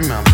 humain.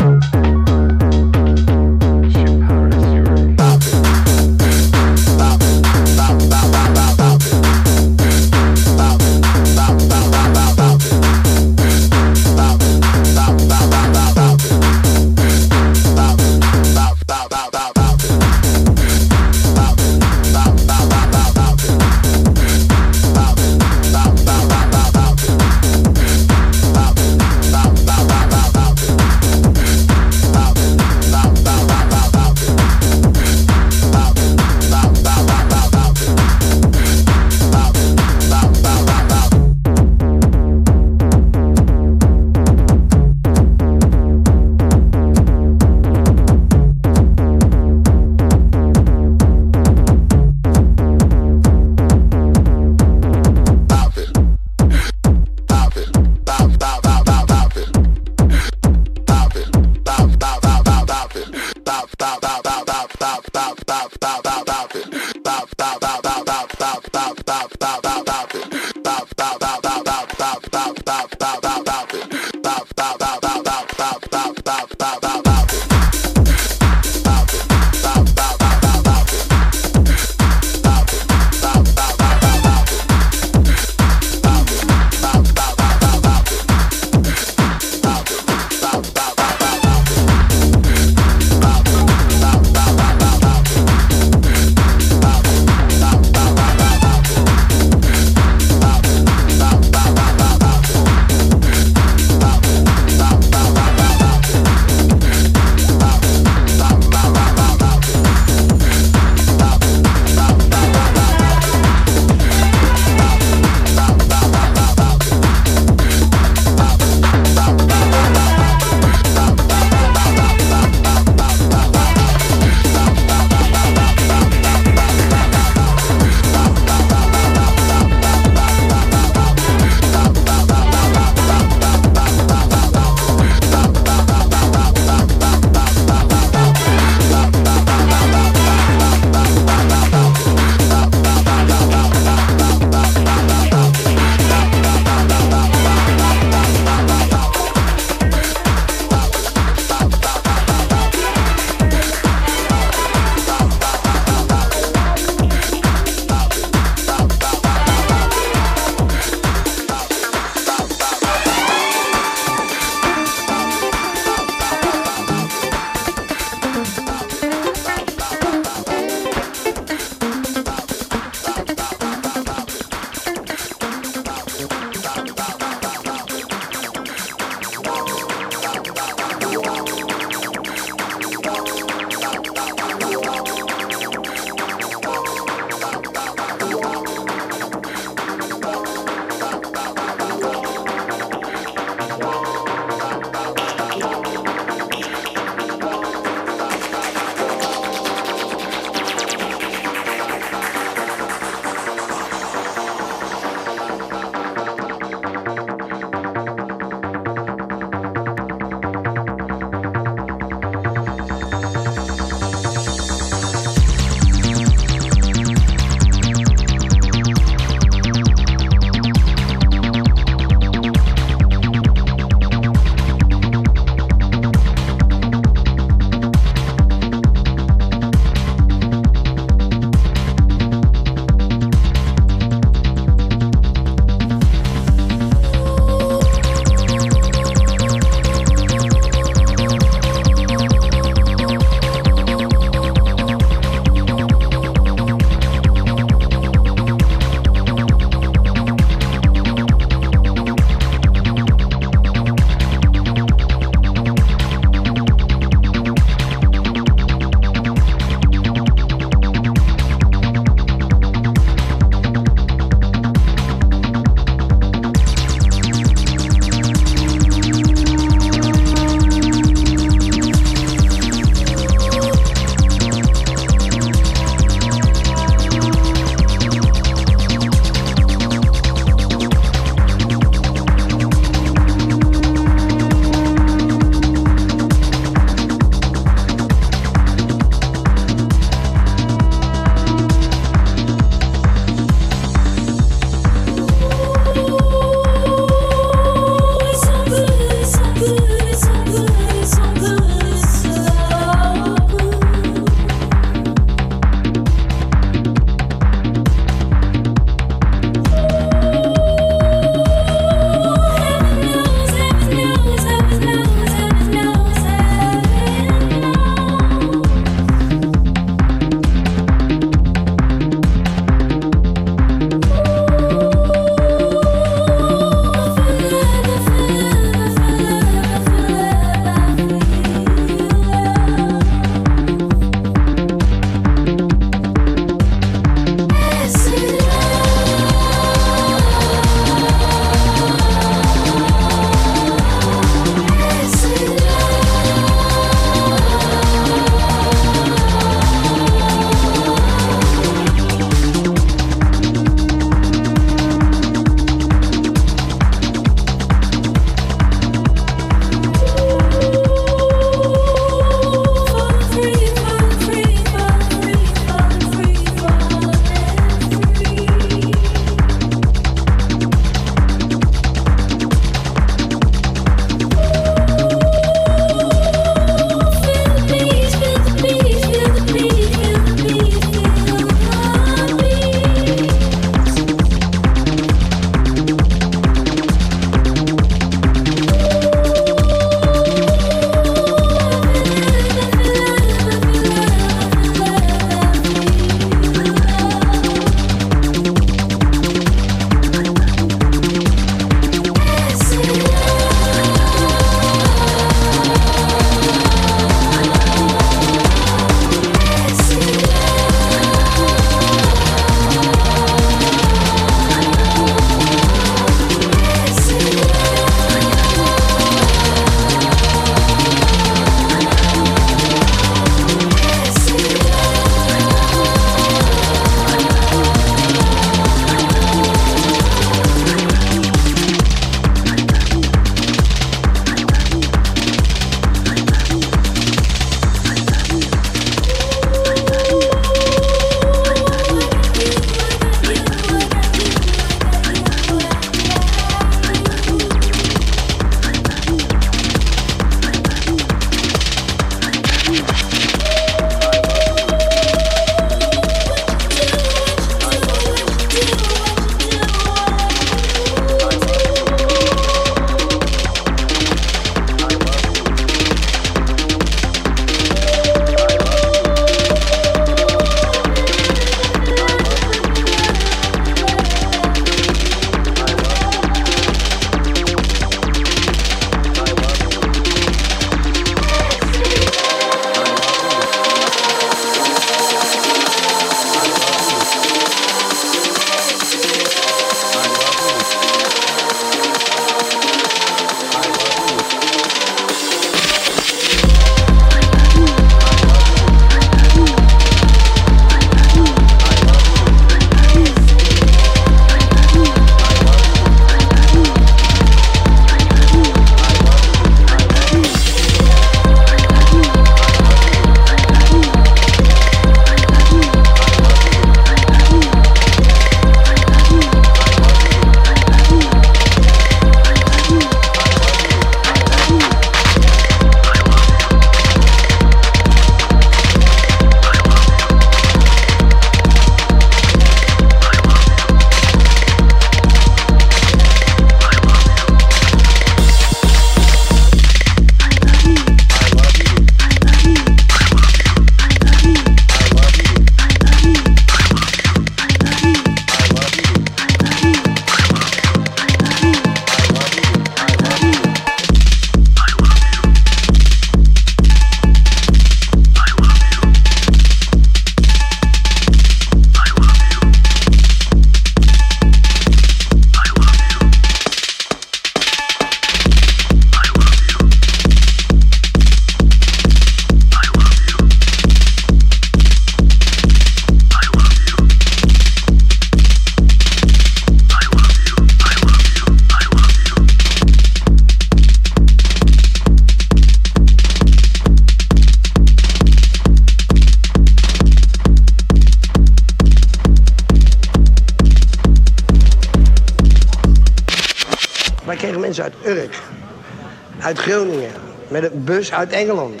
Bus uit Engeland,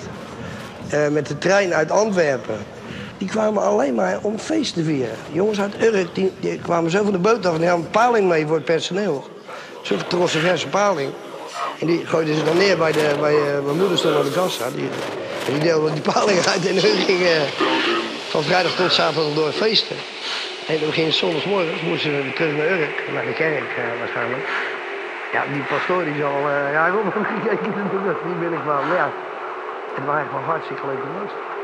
eh, met de trein uit Antwerpen. Die kwamen alleen maar om feest te vieren. Jongens uit Urk die, die kwamen zo van de boot af en die hadden een paling mee voor het personeel. Zo'n verse paling. En die gooiden ze dan neer bij, de, bij uh, mijn moeder stond aan de kassa. Die, die deelde die paling uit en hun gingen van vrijdag tot zaterdag door feesten. En toen gingen zondagsmorgens moesten we terug naar Urk, naar de kerk waarschijnlijk. Ja, die pastoor die zal uh, ja, rondom gekeken toen dat niet binnenkwam. Ja, het waren gewoon hartstikke leuke mensen.